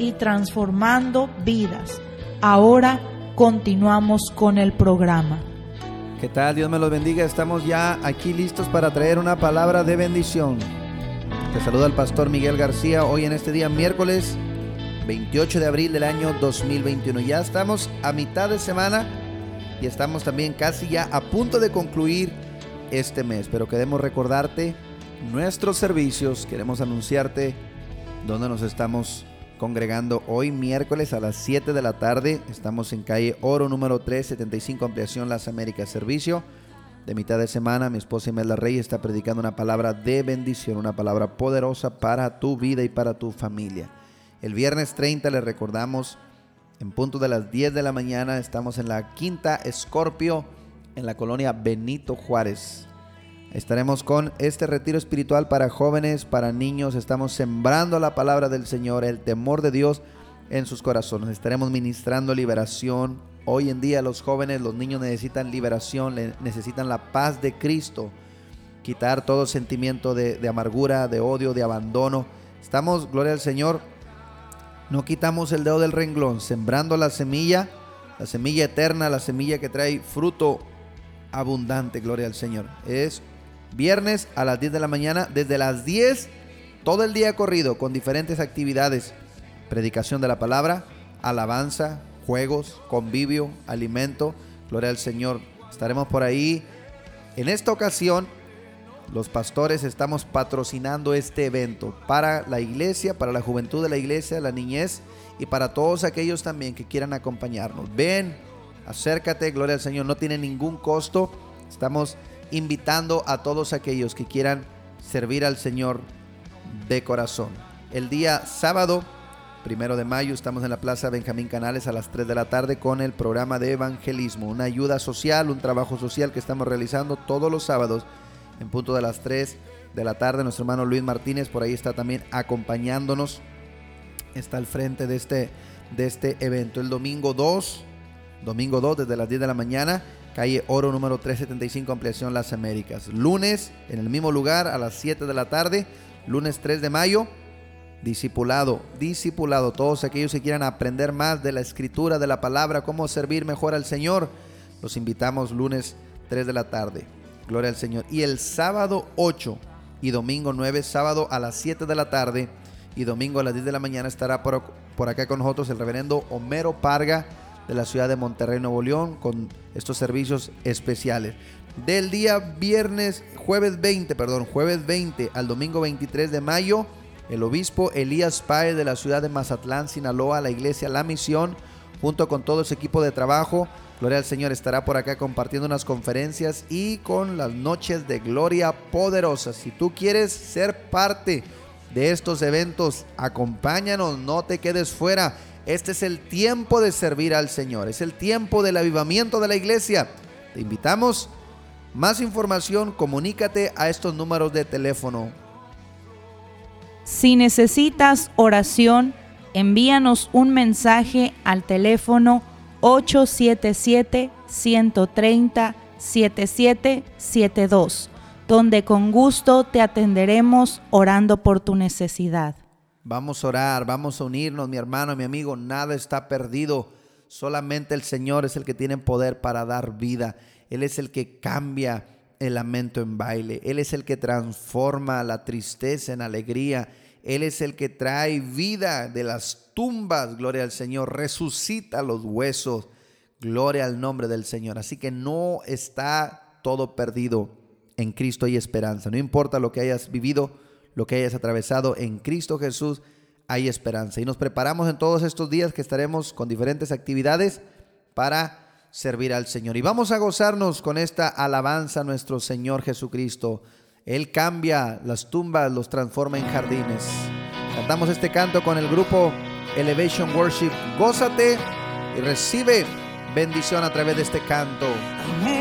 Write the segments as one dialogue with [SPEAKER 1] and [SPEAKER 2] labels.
[SPEAKER 1] y transformando vidas. Ahora continuamos con el programa.
[SPEAKER 2] ¿Qué tal? Dios me los bendiga. Estamos ya aquí listos para traer una palabra de bendición. Te saluda el pastor Miguel García hoy en este día miércoles 28 de abril del año 2021. Ya estamos a mitad de semana y estamos también casi ya a punto de concluir este mes. Pero queremos recordarte nuestros servicios, queremos anunciarte dónde nos estamos congregando hoy miércoles a las 7 de la tarde. Estamos en calle Oro número 375 Ampliación Las Américas Servicio de mitad de semana, mi esposa Imelda Rey está predicando una palabra de bendición, una palabra poderosa para tu vida y para tu familia. El viernes 30 le recordamos, en punto de las 10 de la mañana, estamos en la Quinta Escorpio, en la colonia Benito Juárez. Estaremos con este retiro espiritual para jóvenes, para niños. Estamos sembrando la palabra del Señor, el temor de Dios en sus corazones. Estaremos ministrando liberación, Hoy en día los jóvenes, los niños necesitan liberación, necesitan la paz de Cristo, quitar todo sentimiento de, amargura, de odio, de abandono. Estamos, gloria al Señor, no quitamos el dedo del renglón, sembrando la semilla, la semilla eterna, la semilla que trae fruto abundante, gloria al Señor. Es viernes a las 10 de la mañana, desde las 10, todo el día corrido, con diferentes actividades, predicación de la palabra, alabanza, juegos, convivio, alimento. Gloria al Señor. Estaremos por ahí. En esta ocasión, los pastores estamos patrocinando este evento para la iglesia, para la juventud de la iglesia, la niñez y para todos aquellos también que quieran acompañarnos. Ven, acércate, gloria al Señor, no tiene ningún costo. Estamos invitando a todos aquellos que quieran servir al Señor de corazón. El día sábado primero de mayo. Estamos en la Plaza Benjamín Canales a las 3 de la tarde con el programa de evangelismo, una ayuda social, un trabajo social que estamos realizando todos los sábados en punto de las 3 de la tarde. Nuestro hermano Luis Martínez por ahí está también acompañándonos. Está al frente de este, de este evento. El domingo 2, domingo 2 desde las 10 de la mañana, calle Oro número 375, ampliación Las Américas. Lunes en el mismo lugar a las 7 de la tarde, lunes 3 de mayo discipulado, discipulado, todos aquellos que quieran aprender más de la escritura, de la palabra, cómo servir mejor al Señor, los invitamos lunes 3 de la tarde. Gloria al Señor. Y el sábado 8 y domingo 9, sábado a las 7 de la tarde y domingo a las 10 de la mañana estará por, por acá con nosotros el reverendo Homero Parga de la ciudad de Monterrey, Nuevo León, con estos servicios especiales. Del día viernes, jueves 20, perdón, jueves 20 al domingo 23 de mayo, el obispo Elías Páez de la ciudad de Mazatlán, Sinaloa, la iglesia La Misión, junto con todo su equipo de trabajo. Gloria al Señor estará por acá compartiendo unas conferencias y con las noches de gloria poderosa. Si tú quieres ser parte de estos eventos, acompáñanos, no te quedes fuera. Este es el tiempo de servir al Señor, es el tiempo del avivamiento de la iglesia. Te invitamos. Más información, comunícate a estos números de teléfono
[SPEAKER 1] si necesitas oración, envíanos un mensaje al teléfono 877-130-7772, donde con gusto te atenderemos orando por tu necesidad.
[SPEAKER 2] Vamos a orar, vamos a unirnos, mi hermano, mi amigo, nada está perdido. Solamente el Señor es el que tiene poder para dar vida. Él es el que cambia el lamento en baile. Él es el que transforma la tristeza en alegría. Él es el que trae vida de las tumbas, gloria al Señor, resucita los huesos. Gloria al nombre del Señor. Así que no está todo perdido. En Cristo hay esperanza. No importa lo que hayas vivido, lo que hayas atravesado, en Cristo Jesús hay esperanza. Y nos preparamos en todos estos días que estaremos con diferentes actividades para servir al Señor. Y vamos a gozarnos con esta alabanza a nuestro Señor Jesucristo. Él cambia las tumbas, los transforma en jardines. Cantamos este canto con el grupo Elevation Worship. Gózate y recibe bendición a través de este canto.
[SPEAKER 3] mundo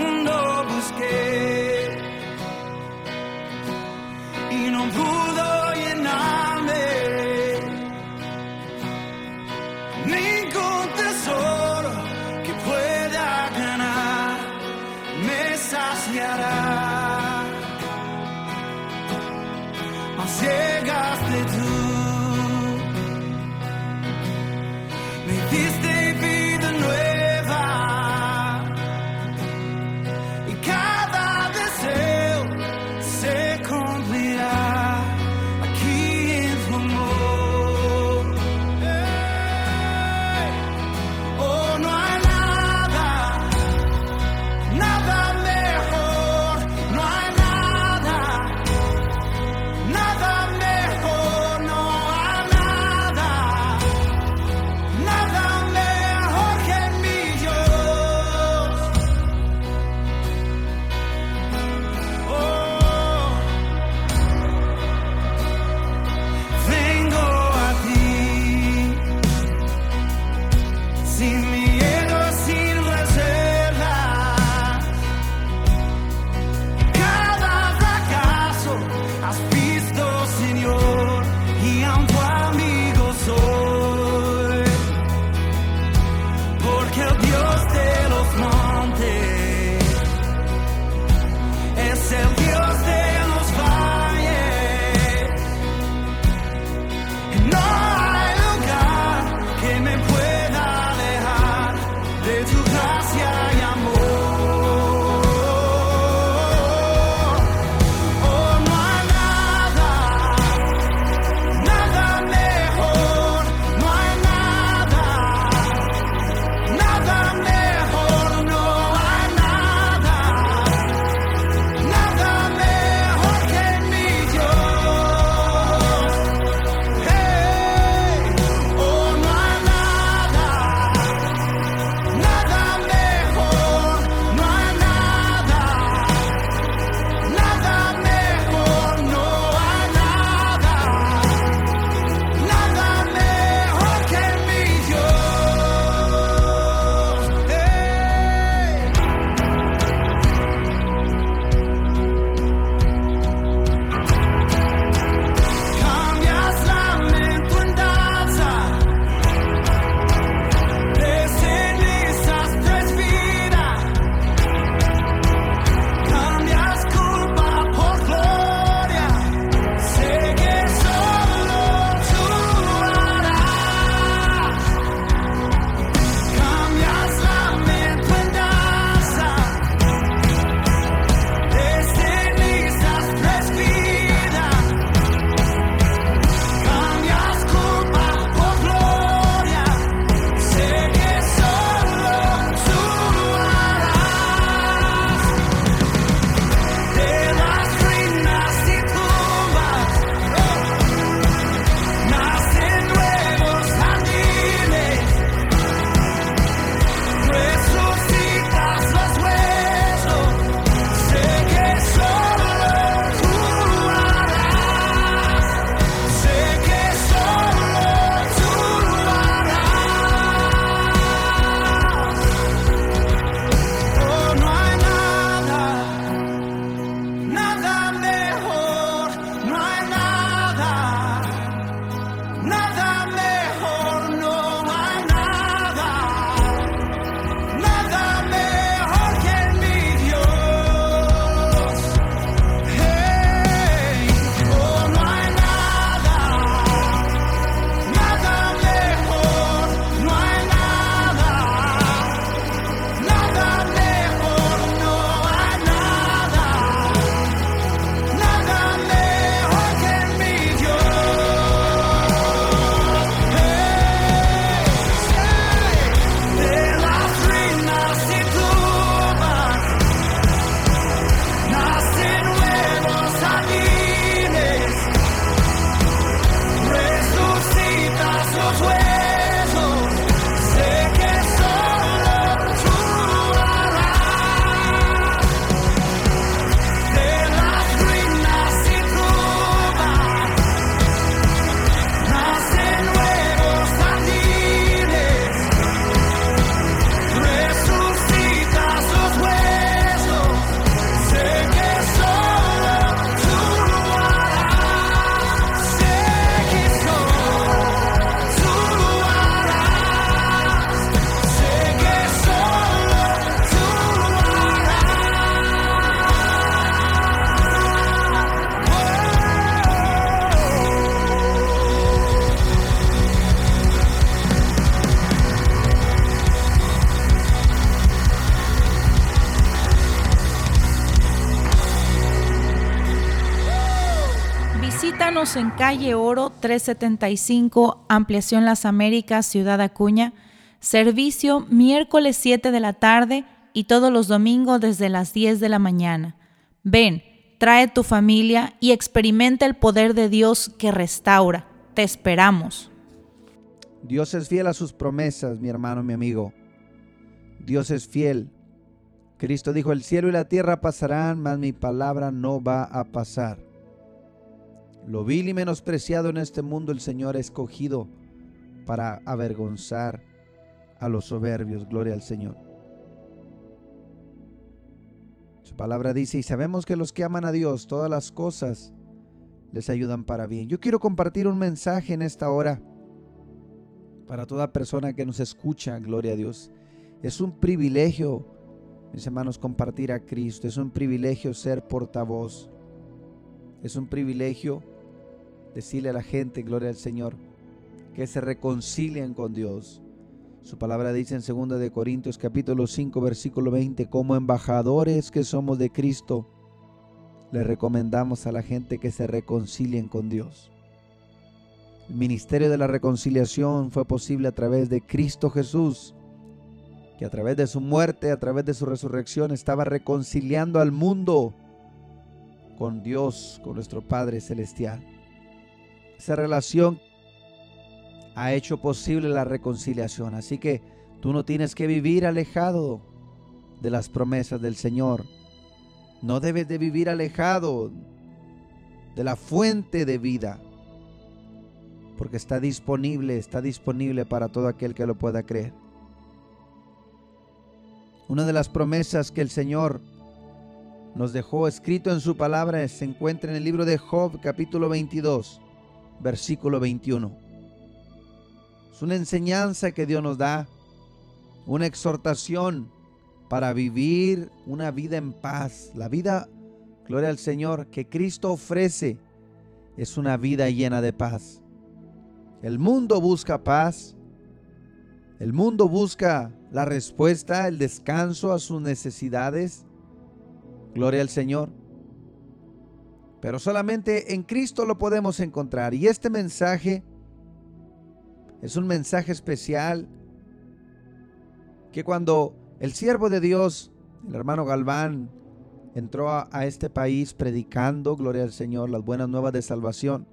[SPEAKER 1] En calle Oro 375, Ampliación Las Américas, Ciudad Acuña. Servicio miércoles 7 de la tarde y todos los domingos desde las 10 de la mañana. Ven, trae tu familia y experimenta el poder de Dios que restaura. Te esperamos.
[SPEAKER 2] Dios es fiel a sus promesas, mi hermano, mi amigo. Dios es fiel. Cristo dijo, el cielo y la tierra pasarán, mas mi palabra no va a pasar. Lo vil y menospreciado en este mundo el Señor ha escogido para avergonzar a los soberbios. Gloria al Señor. Su palabra dice, y sabemos que los que aman a Dios, todas las cosas les ayudan para bien. Yo quiero compartir un mensaje en esta hora para toda persona que nos escucha, gloria a Dios. Es un privilegio, mis hermanos, compartir a Cristo. Es un privilegio ser portavoz. Es un privilegio decirle a la gente, gloria al Señor, que se reconcilien con Dios. Su palabra dice en 2 de Corintios capítulo 5 versículo 20, como embajadores que somos de Cristo, le recomendamos a la gente que se reconcilien con Dios. El ministerio de la reconciliación fue posible a través de Cristo Jesús, que a través de su muerte, a través de su resurrección, estaba reconciliando al mundo con Dios, con nuestro Padre Celestial. Esa relación ha hecho posible la reconciliación. Así que tú no tienes que vivir alejado de las promesas del Señor. No debes de vivir alejado de la fuente de vida. Porque está disponible, está disponible para todo aquel que lo pueda creer. Una de las promesas que el Señor nos dejó escrito en su palabra se encuentra en el libro de Job capítulo 22 versículo 21. Es una enseñanza que Dios nos da, una exhortación para vivir una vida en paz. La vida, gloria al Señor, que Cristo ofrece es una vida llena de paz. El mundo busca paz. El mundo busca la respuesta, el descanso a sus necesidades. Gloria al Señor. Pero solamente en Cristo lo podemos encontrar. Y este mensaje es un mensaje especial que cuando el siervo de Dios, el hermano Galván, entró a, este país predicando, gloria al Señor, las buenas nuevas de salvación.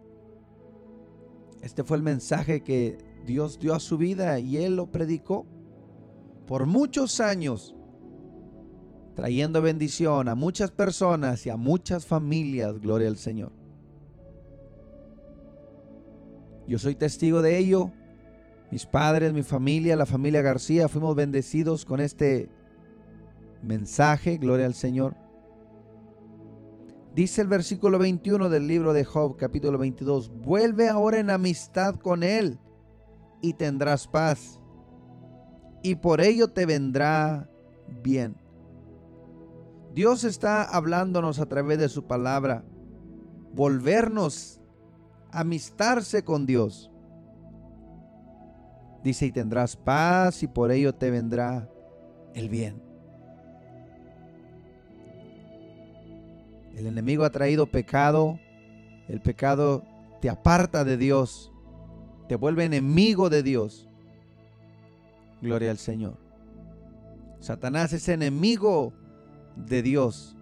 [SPEAKER 2] Este fue el mensaje que Dios dio a su vida y él lo predicó por muchos años trayendo bendición a muchas personas y a muchas familias, gloria al Señor. Yo soy testigo de ello. Mis padres, mi familia, la familia García, fuimos bendecidos con este mensaje, gloria al Señor. Dice el versículo 21 del libro de Job, capítulo 22, vuelve ahora en amistad con Él y tendrás paz, y por ello te vendrá bien. Dios está hablándonos a través de su palabra. Volvernos, amistarse con Dios. Dice, y tendrás paz y por ello te vendrá el bien. El enemigo ha traído pecado. El pecado te aparta de Dios. Te vuelve enemigo de Dios. Gloria al Señor. Satanás es enemigo de Dios.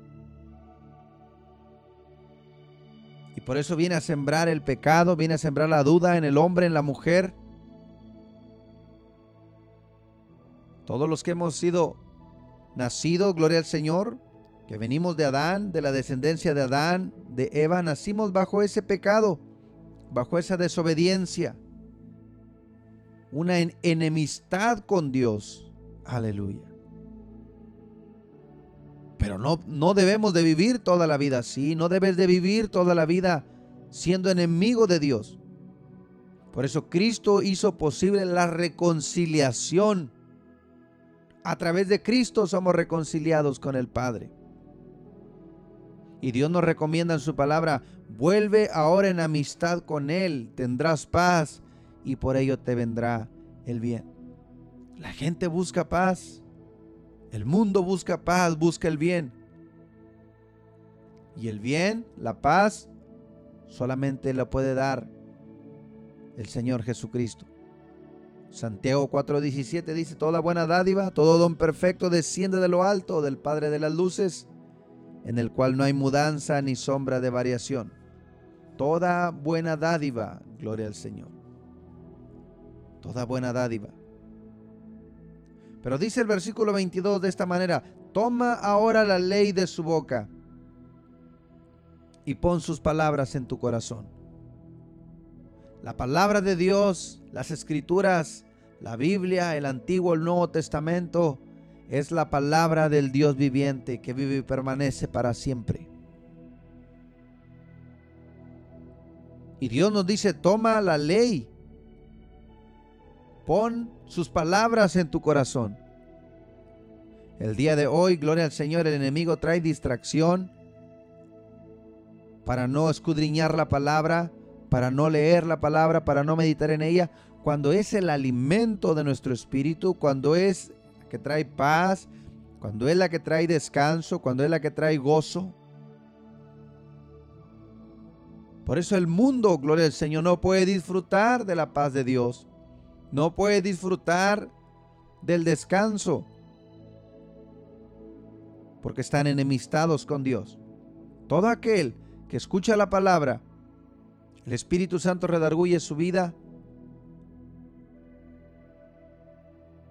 [SPEAKER 2] Y por eso viene a sembrar el pecado, viene a sembrar la duda en el hombre, en la mujer. Todos los que hemos sido nacidos, gloria al Señor, que venimos de Adán, de la descendencia de Adán, de Eva, nacimos bajo ese pecado, bajo esa desobediencia, una enemistad con Dios. Aleluya. Pero no, no debemos de vivir toda la vida así, no debes de vivir toda la vida siendo enemigo de Dios. Por eso Cristo hizo posible la reconciliación. A través de Cristo somos reconciliados con el Padre. Y Dios nos recomienda en su palabra, vuelve ahora en amistad con Él, tendrás paz y por ello te vendrá el bien. La gente busca paz, el mundo busca paz, busca el bien. Y el bien, la paz, solamente lo puede dar el Señor Jesucristo. Santiago 4:17 dice, toda buena dádiva, todo don perfecto desciende de lo alto del Padre de las Luces, en el cual no hay mudanza ni sombra de variación. Toda buena dádiva, gloria al Señor. Toda buena dádiva. Pero dice el versículo 22 de esta manera, toma ahora la ley de su boca y pon sus palabras en tu corazón. La palabra de Dios, las escrituras, la Biblia, el Antiguo, el Nuevo Testamento, es la palabra del Dios viviente que vive y permanece para siempre. Y Dios nos dice, toma la ley, pon sus palabras en tu corazón. El día de hoy, gloria al Señor, el enemigo trae distracción para no escudriñar la palabra, para no leer la palabra, para no meditar en ella, cuando es el alimento de nuestro espíritu, cuando es la que trae paz, cuando es la que trae descanso, cuando es la que trae gozo. Por eso el mundo, gloria al Señor, no puede disfrutar de la paz de Dios. No puede disfrutar del descanso. Porque están enemistados con Dios. Todo aquel que escucha la palabra el Espíritu Santo redarguye su vida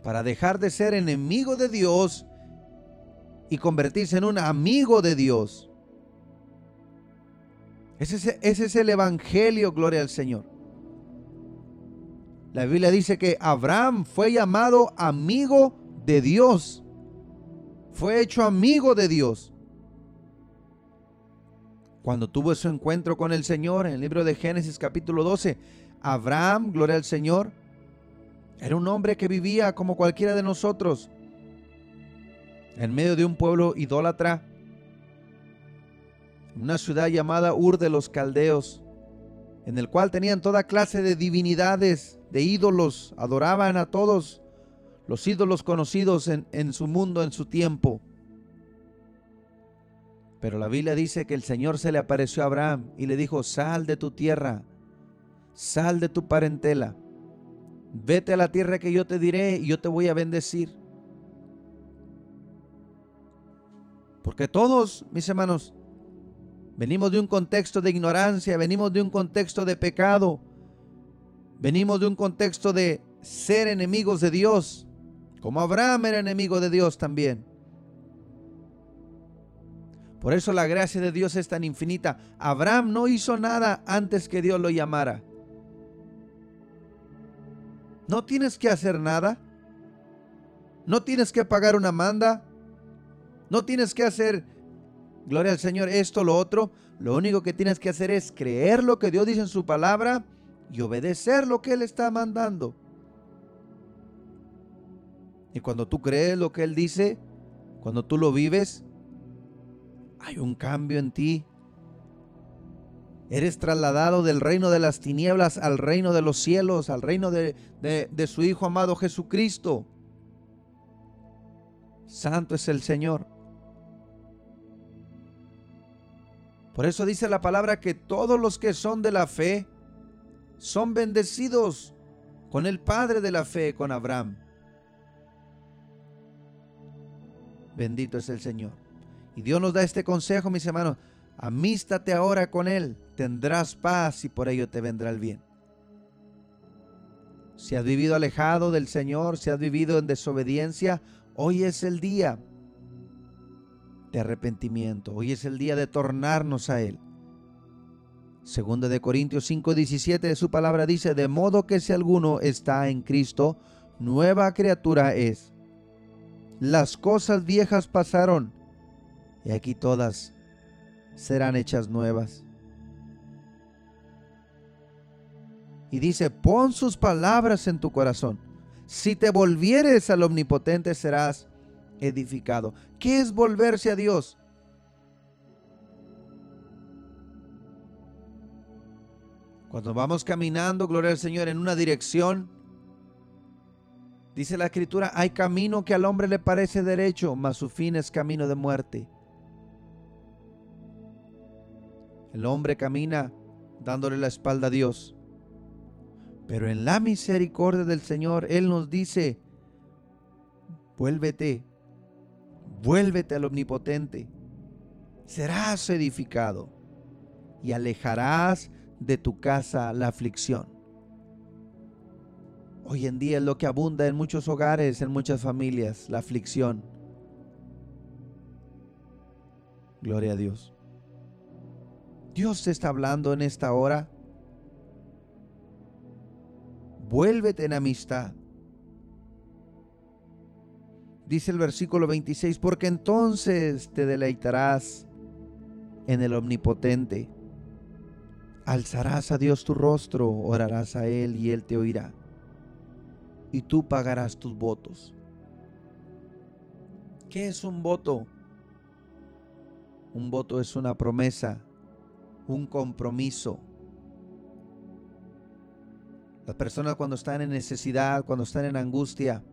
[SPEAKER 2] para dejar de ser enemigo de Dios y convertirse en un amigo de Dios. Ese es, ese es, el Evangelio, gloria al Señor. La Biblia dice que Abraham fue llamado amigo de Dios. Fue hecho amigo de Dios cuando tuvo su encuentro con el Señor en el libro de Génesis capítulo 12, Abraham, gloria al Señor, era un hombre que vivía como cualquiera de nosotros, en medio de un pueblo idólatra, una ciudad llamada Ur de los Caldeos, en el cual tenían toda clase de divinidades, de ídolos, adoraban a todos los ídolos conocidos en, en su mundo, en su tiempo. Pero la Biblia dice que el Señor se le apareció a Abraham y le dijo, sal de tu tierra, sal de tu parentela, vete a la tierra que yo te diré y yo te voy a bendecir. Porque todos, mis hermanos, venimos de un contexto de ignorancia, venimos de un contexto de pecado, venimos de un contexto de ser enemigos de Dios, como Abraham era enemigo de Dios también. Por eso la gracia de Dios es tan infinita. Abraham no hizo nada antes que Dios lo llamara. No tienes que hacer nada. No tienes que pagar una manda. No tienes que hacer, gloria al Señor, esto, lo otro. Lo único que tienes que hacer es creer lo que Dios dice en su palabra y obedecer lo que Él está mandando. Y cuando tú crees lo que Él dice, cuando tú lo vives, hay un cambio en ti. Eres trasladado del reino de las tinieblas al reino de los cielos, al reino de, de, su Hijo amado Jesucristo. Santo es el Señor. Por eso dice la palabra que todos los que son de la fe son bendecidos con el Padre de la fe, con Abraham. Bendito es el Señor. Y Dios nos da este consejo, mis hermanos. Amístate ahora con Él, tendrás paz y por ello te vendrá el bien. Si has vivido alejado del Señor, si has vivido en desobediencia, hoy es el día de arrepentimiento, hoy es el día de tornarnos a Él. Segunda de Corintios 5:17 de su palabra dice, de modo que si alguno está en Cristo, nueva criatura es. Las cosas viejas pasaron, y aquí todas serán hechas nuevas. Y dice, pon sus palabras en tu corazón. Si te volvieres al omnipotente serás edificado. ¿Qué es volverse a Dios? Cuando vamos caminando, gloria al Señor, en una dirección, dice la escritura, hay camino que al hombre le parece derecho, mas su fin es camino de muerte. El hombre camina dándole la espalda a Dios. Pero en la misericordia del Señor, Él nos dice, vuélvete, vuélvete al omnipotente, serás edificado y alejarás de tu casa la aflicción. Hoy en día es lo que abunda en muchos hogares, en muchas familias, la aflicción. Gloria a Dios. Dios te está hablando en esta hora. Vuélvete en amistad. Dice el versículo 26, porque entonces te deleitarás en el omnipotente. Alzarás a Dios tu rostro, orarás a Él y Él te oirá. Y tú pagarás tus votos. ¿Qué es un voto? Un voto es una promesa, un compromiso. Las personas cuando están en necesidad, cuando están en angustia,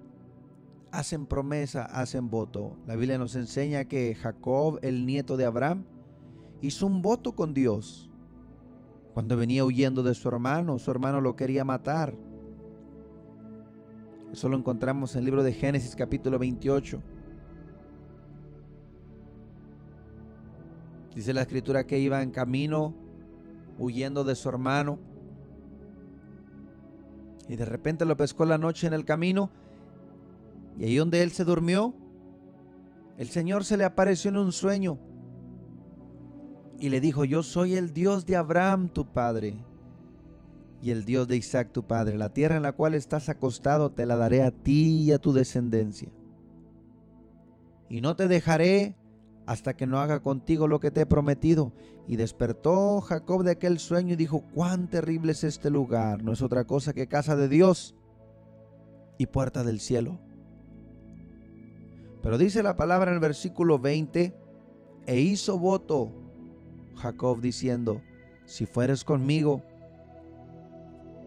[SPEAKER 2] hacen promesa, hacen voto. La Biblia nos enseña que Jacob, el nieto de Abraham, hizo un voto con Dios. Cuando venía huyendo de su hermano, su hermano lo quería matar. Eso lo encontramos en el libro de Génesis capítulo 28. Dice la escritura que iba en camino huyendo de su hermano. Y de repente lo pescó la noche en el camino. Y ahí donde él se durmió, el Señor se le apareció en un sueño. Y le dijo, yo soy el Dios de Abraham, tu padre, y el Dios de Isaac, tu padre. La tierra en la cual estás acostado te la daré a ti y a tu descendencia. Y no te dejaré hasta que no haga contigo lo que te he prometido. Y despertó Jacob de aquel sueño y dijo, cuán terrible es este lugar. No es otra cosa que casa de Dios y puerta del cielo. Pero dice la palabra en el versículo 20, e hizo voto Jacob diciendo, si fueres conmigo,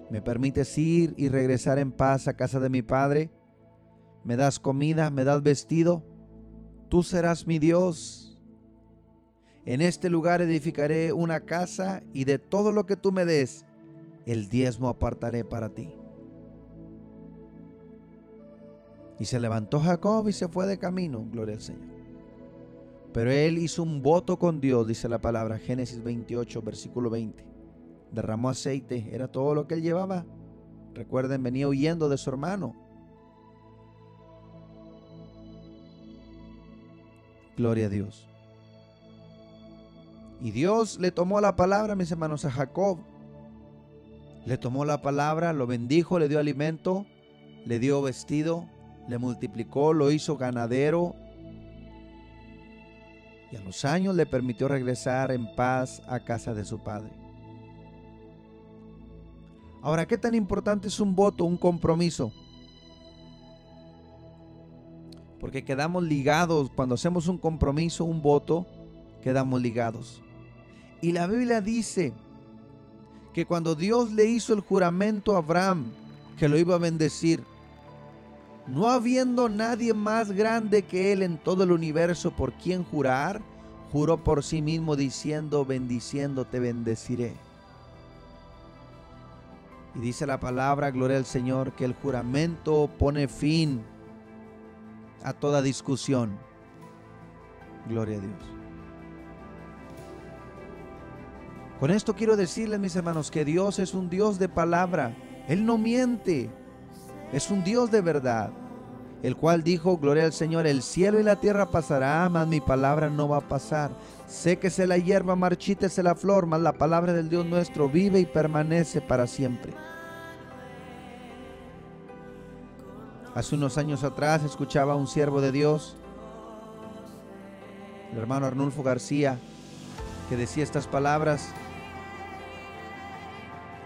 [SPEAKER 2] me permites ir y regresar en paz a casa de mi padre, me das comida, me das vestido, tú serás mi Dios. En este lugar edificaré una casa y de todo lo que tú me des, el diezmo apartaré para ti. Y se levantó Jacob y se fue de camino, gloria al Señor. Pero él hizo un voto con Dios, dice la palabra, Génesis 28, versículo 20. Derramó aceite, era todo lo que él llevaba. Recuerden, venía huyendo de su hermano. Gloria a Dios. Y Dios le tomó la palabra, mis hermanos, a Jacob. Le tomó la palabra, lo bendijo, le dio alimento, le dio vestido, le multiplicó, lo hizo ganadero. Y a los años le permitió regresar en paz a casa de su padre. Ahora, ¿qué tan importante es un voto, un compromiso? Porque quedamos ligados, cuando hacemos un compromiso, un voto, quedamos ligados. Y la Biblia dice que cuando Dios le hizo el juramento a Abraham, que lo iba a bendecir, no habiendo nadie más grande que él en todo el universo por quien jurar, juró por sí mismo diciendo, bendiciendo te bendeciré. Y dice la palabra, gloria al Señor, que el juramento pone fin a toda discusión. Gloria a Dios. Con esto quiero decirles, mis hermanos, que Dios es un Dios de palabra. Él no miente. Es un Dios de verdad. El cual dijo, gloria al Señor, el cielo y la tierra pasará, mas mi palabra no va a pasar. Séquese la hierba, marchítese la flor, mas la palabra del Dios nuestro vive y permanece para siempre. Hace unos años atrás escuchaba a un siervo de Dios, el hermano Arnulfo García, que decía estas palabras.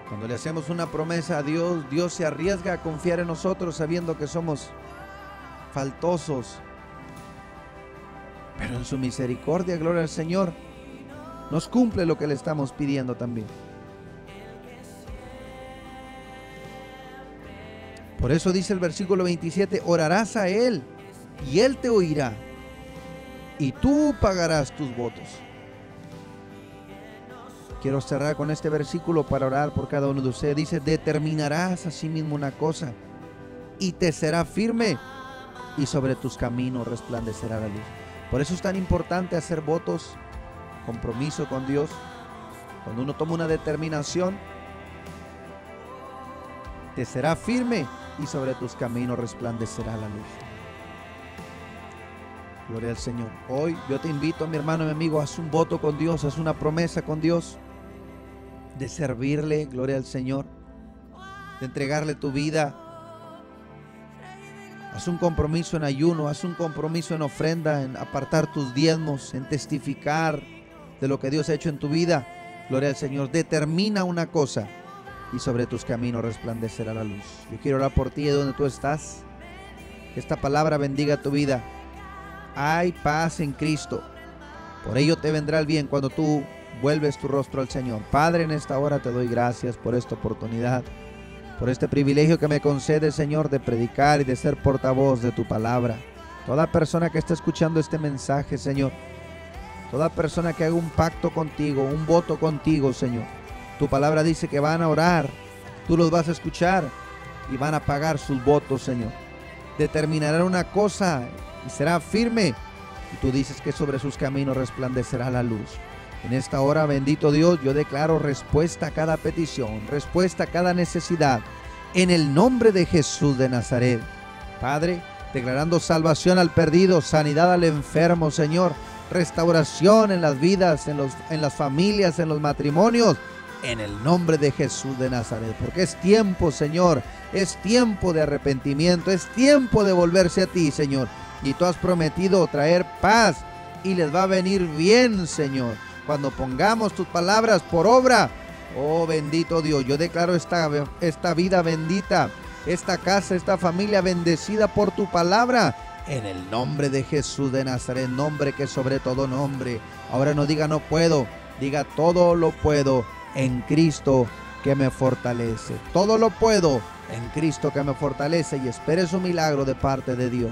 [SPEAKER 2] Cuando le hacemos una promesa a Dios, Dios se arriesga a confiar en nosotros sabiendo que somos faltosos. Pero en su misericordia, gloria al Señor, nos cumple lo que le estamos pidiendo también. Por eso dice el versículo 27, orarás a Él y Él te oirá y tú pagarás tus votos. Quiero cerrar con este versículo para orar por cada uno de ustedes. Dice, determinarás a sí mismo una cosa y te será firme y sobre tus caminos resplandecerá la luz. Por eso es tan importante hacer votos, compromiso con Dios. Cuando uno toma una determinación, te será firme y sobre tus caminos resplandecerá la luz. Gloria al Señor. Hoy yo te invito, mi hermano, mi amigo, haz un voto con Dios, haz una promesa con Dios de servirle, gloria al Señor, de entregarle tu vida. Haz un compromiso en ayuno, haz un compromiso en ofrenda, en apartar tus diezmos, en testificar de lo que Dios ha hecho en tu vida. Gloria al Señor. Determina una cosa y sobre tus caminos resplandecerá la luz. Yo quiero orar por ti de donde tú estás. Que esta palabra bendiga tu vida. Hay paz en Cristo. Por ello te vendrá el bien cuando tú vuelves tu rostro al Señor. Padre, en esta hora te doy gracias por esta oportunidad, por este privilegio que me concede, Señor, de predicar y de ser portavoz de tu palabra. Toda persona que está escuchando este mensaje, Señor, toda persona que haga un pacto contigo, un voto contigo, Señor. Tu palabra dice que van a orar, tú los vas a escuchar y van a pagar sus votos, Señor. Determinarán una cosa y será firme. Y tú dices que sobre sus caminos resplandecerá la luz. En esta hora, bendito Dios, yo declaro respuesta a cada petición, respuesta a cada necesidad, en el nombre de Jesús de Nazaret. Padre, declarando salvación al perdido, sanidad al enfermo, Señor, restauración en las vidas, en, los, en las familias, en los matrimonios, en el nombre de Jesús de Nazaret. Porque es tiempo, Señor, es tiempo de arrepentimiento, es tiempo de volverse a ti, Señor. Y tú has prometido traer paz y les va a venir bien, Señor cuando pongamos tus palabras por obra. Oh bendito Dios, yo declaro esta, esta vida bendita, esta casa, esta familia bendecida por tu palabra. En el nombre de Jesús de Nazaret, nombre que sobre todo nombre. Ahora no diga no puedo, diga todo lo puedo en Cristo que me fortalece. Todo lo puedo en Cristo que me fortalece y espere su milagro de parte de Dios.